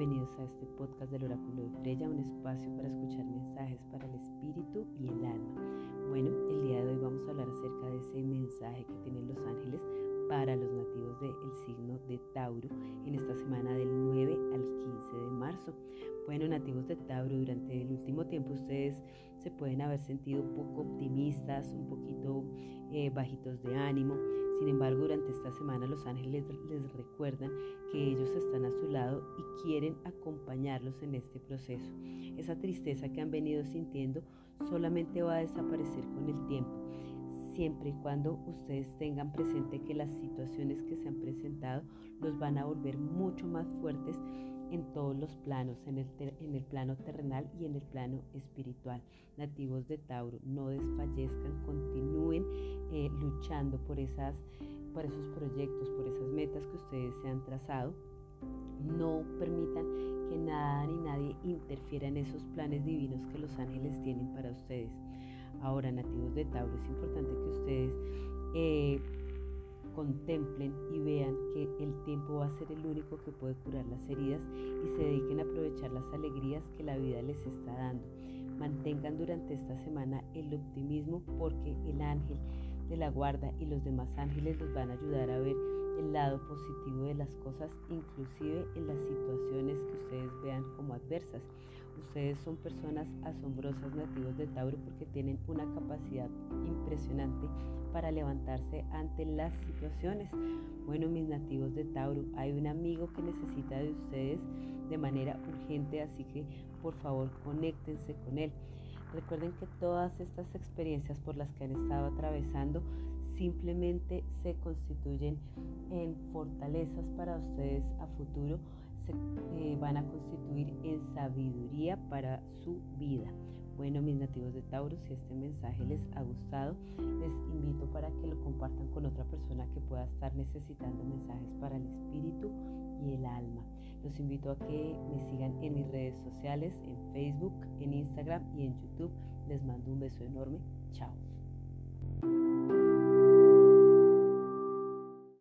bienvenidos a este podcast del Oráculo de Freya, un espacio para escuchar mensajes para el espíritu y el alma. Bueno, el día de hoy vamos a hablar acerca de ese mensaje que tienen los ángeles para los nativos del de signo de Tauro en esta semana del 9 al 15 de marzo. Bueno, nativos de Tauro, durante el último tiempo ustedes se pueden haber sentido un poco optimistas, un poquito eh, bajitos de ánimo. Sin embargo, durante esta semana los ángeles les recuerdan que ellos están a su lado y quieren acompañarlos en este proceso. Esa tristeza que han venido sintiendo solamente va a desaparecer con el tiempo siempre y cuando ustedes tengan presente que las situaciones que se han presentado los van a volver mucho más fuertes en todos los planos, en el, en el plano terrenal y en el plano espiritual. Nativos de Tauro, no desfallezcan, continúen eh, luchando por, esas, por esos proyectos, por esas metas que ustedes se han trazado. No permitan que nada ni nadie interfiera en esos planes divinos que los ángeles tienen para ustedes. Ahora, nativos de Tauro, es importante que ustedes contemplen y vean que el tiempo va a ser el único que puede curar las heridas y se dediquen a aprovechar las alegrías que la vida les está dando. Mantengan durante esta semana el optimismo porque el ángel de la guarda y los demás ángeles los van a ayudar a ver el lado positivo de las cosas, inclusive en las situaciones que ustedes vean como adversas. Ustedes son personas asombrosas nativos de Tauro porque tienen una capacidad impresionante para levantarse ante las situaciones. Bueno, mis nativos de Tauro, hay un amigo que necesita de ustedes de manera urgente, así que por favor conéctense con él. Recuerden que todas estas experiencias por las que han estado atravesando simplemente se constituyen en fortalezas para ustedes a futuro se eh, van a constituir en sabiduría para su vida. Bueno, mis nativos de Tauro, si este mensaje les ha gustado, les invito para que lo compartan con otra persona que pueda estar necesitando mensajes para el espíritu y el alma. Los invito a que me sigan en mis redes sociales, en Facebook, en Instagram y en YouTube. Les mando un beso enorme. Chao.